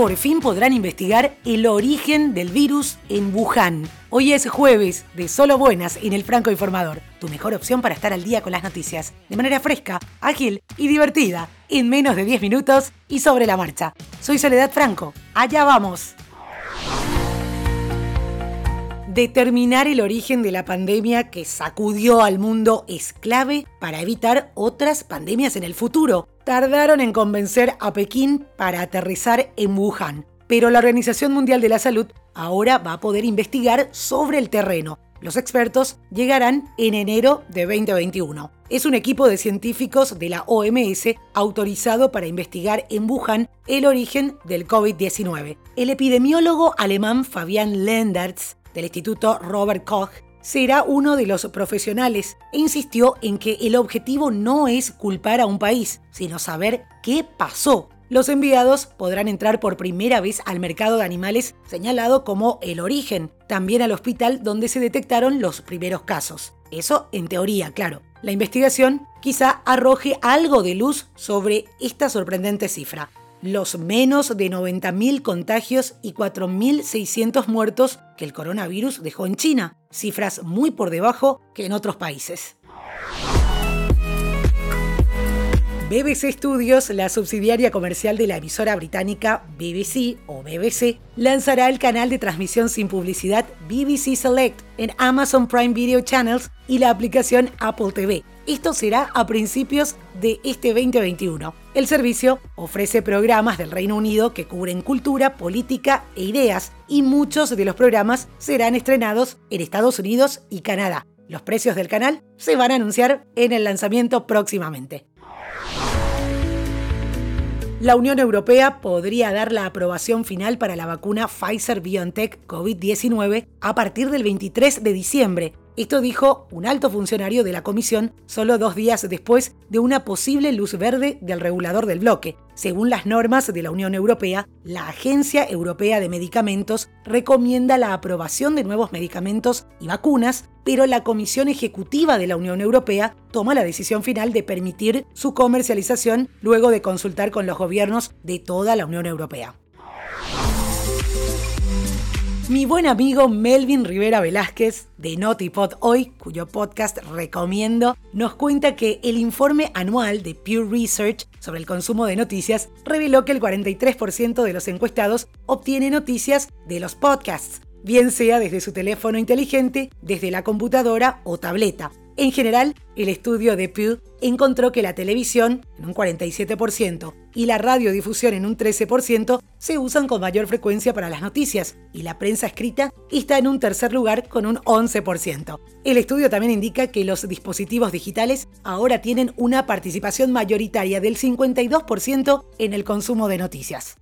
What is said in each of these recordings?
por fin podrán investigar el origen del virus en Wuhan. Hoy es jueves de Solo Buenas en el Franco Informador, tu mejor opción para estar al día con las noticias, de manera fresca, ágil y divertida, en menos de 10 minutos y sobre la marcha. Soy Soledad Franco, allá vamos. Determinar el origen de la pandemia que sacudió al mundo es clave para evitar otras pandemias en el futuro. Tardaron en convencer a Pekín para aterrizar en Wuhan, pero la Organización Mundial de la Salud ahora va a poder investigar sobre el terreno. Los expertos llegarán en enero de 2021. Es un equipo de científicos de la OMS autorizado para investigar en Wuhan el origen del COVID-19. El epidemiólogo alemán Fabian Lendertz del Instituto Robert Koch será uno de los profesionales e insistió en que el objetivo no es culpar a un país, sino saber qué pasó. Los enviados podrán entrar por primera vez al mercado de animales señalado como el origen, también al hospital donde se detectaron los primeros casos. Eso en teoría, claro. La investigación quizá arroje algo de luz sobre esta sorprendente cifra los menos de 90.000 contagios y 4.600 muertos que el coronavirus dejó en China, cifras muy por debajo que en otros países. BBC Studios, la subsidiaria comercial de la emisora británica BBC o BBC, lanzará el canal de transmisión sin publicidad BBC Select en Amazon Prime Video Channels y la aplicación Apple TV. Esto será a principios de este 2021. El servicio ofrece programas del Reino Unido que cubren cultura, política e ideas y muchos de los programas serán estrenados en Estados Unidos y Canadá. Los precios del canal se van a anunciar en el lanzamiento próximamente la Unión Europea podría dar la aprobación final para la vacuna Pfizer BioNTech COVID-19 a partir del 23 de diciembre, esto dijo un alto funcionario de la comisión solo dos días después de una posible luz verde del regulador del bloque. Según las normas de la Unión Europea, la Agencia Europea de Medicamentos recomienda la aprobación de nuevos medicamentos y vacunas, pero la Comisión Ejecutiva de la Unión Europea toma la decisión final de permitir su comercialización luego de consultar con los gobiernos de toda la Unión Europea. Mi buen amigo Melvin Rivera Velázquez de Notipod Hoy, cuyo podcast recomiendo, nos cuenta que el informe anual de Pew Research sobre el consumo de noticias reveló que el 43% de los encuestados obtiene noticias de los podcasts, bien sea desde su teléfono inteligente, desde la computadora o tableta. En general, el estudio de Pew encontró que la televisión, en un 47%, y la radiodifusión, en un 13%, se usan con mayor frecuencia para las noticias, y la prensa escrita está en un tercer lugar con un 11%. El estudio también indica que los dispositivos digitales ahora tienen una participación mayoritaria del 52% en el consumo de noticias.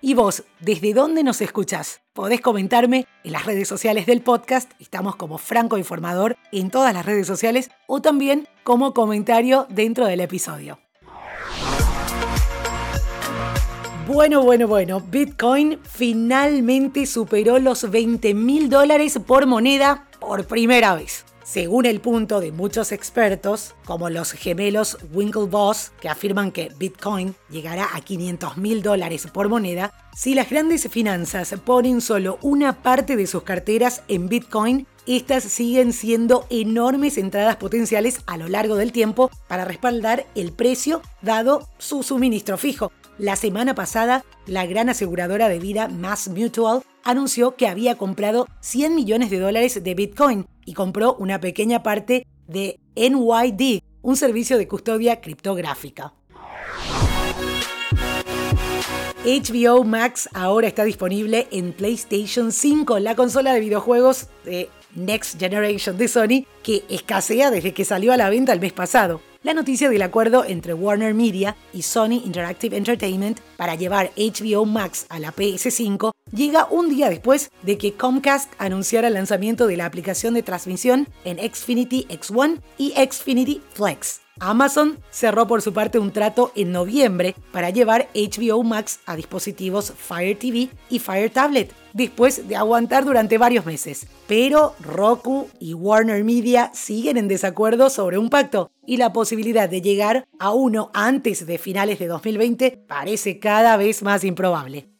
¿Y vos, desde dónde nos escuchás? Podés comentarme en las redes sociales del podcast, estamos como Franco Informador en todas las redes sociales, o también como comentario dentro del episodio. Bueno, bueno, bueno, Bitcoin finalmente superó los 20 mil dólares por moneda por primera vez según el punto de muchos expertos, como los gemelos Winklevoss, que afirman que Bitcoin llegará a 500 mil dólares por moneda, si las grandes finanzas ponen solo una parte de sus carteras en Bitcoin, estas siguen siendo enormes entradas potenciales a lo largo del tiempo para respaldar el precio dado su suministro fijo. La semana pasada, la gran aseguradora de vida Mass Mutual anunció que había comprado 100 millones de dólares de Bitcoin y compró una pequeña parte de NYD, un servicio de custodia criptográfica. HBO Max ahora está disponible en PlayStation 5, la consola de videojuegos de Next Generation de Sony, que escasea desde que salió a la venta el mes pasado. La noticia del acuerdo entre Warner Media y Sony Interactive Entertainment para llevar HBO Max a la PS5 llega un día después de que Comcast anunciara el lanzamiento de la aplicación de transmisión en Xfinity X1 y Xfinity Flex. Amazon cerró por su parte un trato en noviembre para llevar HBO Max a dispositivos Fire TV y Fire Tablet. Después de aguantar durante varios meses. Pero Roku y Warner Media siguen en desacuerdo sobre un pacto y la posibilidad de llegar a uno antes de finales de 2020 parece cada vez más improbable.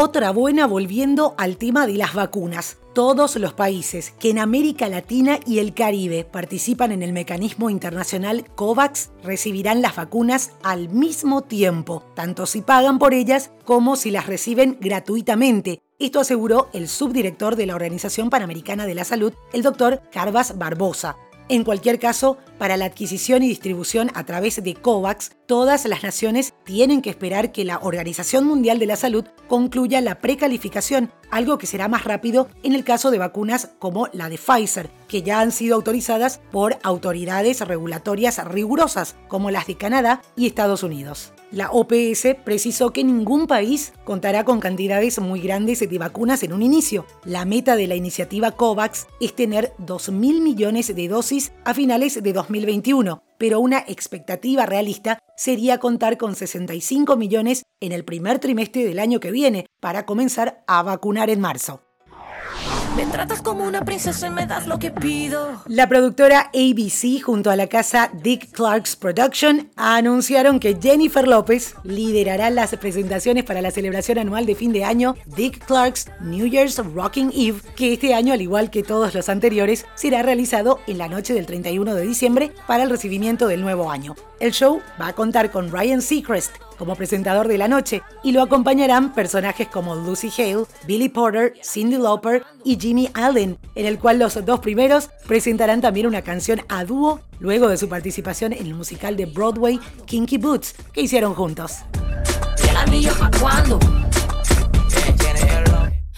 Otra buena volviendo al tema de las vacunas. Todos los países que en América Latina y el Caribe participan en el mecanismo internacional COVAX recibirán las vacunas al mismo tiempo, tanto si pagan por ellas como si las reciben gratuitamente. Esto aseguró el subdirector de la Organización Panamericana de la Salud, el doctor Carvas Barbosa. En cualquier caso, para la adquisición y distribución a través de COVAX, todas las naciones tienen que esperar que la Organización Mundial de la Salud concluya la precalificación, algo que será más rápido en el caso de vacunas como la de Pfizer, que ya han sido autorizadas por autoridades regulatorias rigurosas, como las de Canadá y Estados Unidos. La OPS precisó que ningún país contará con cantidades muy grandes de vacunas en un inicio. La meta de la iniciativa COVAX es tener 2.000 millones de dosis a finales de 2021, pero una expectativa realista sería contar con 65 millones en el primer trimestre del año que viene para comenzar a vacunar en marzo. Me tratas como una princesa y me das lo que pido. La productora ABC junto a la casa Dick Clark's Production anunciaron que Jennifer López liderará las presentaciones para la celebración anual de fin de año Dick Clark's New Year's Rocking Eve, que este año, al igual que todos los anteriores, será realizado en la noche del 31 de diciembre para el recibimiento del nuevo año. El show va a contar con Ryan Seacrest como presentador de la noche y lo acompañarán personajes como Lucy Hale, Billy Porter, Cindy Lauper y Jimmy Allen, en el cual los dos primeros presentarán también una canción a dúo luego de su participación en el musical de Broadway Kinky Boots que hicieron juntos.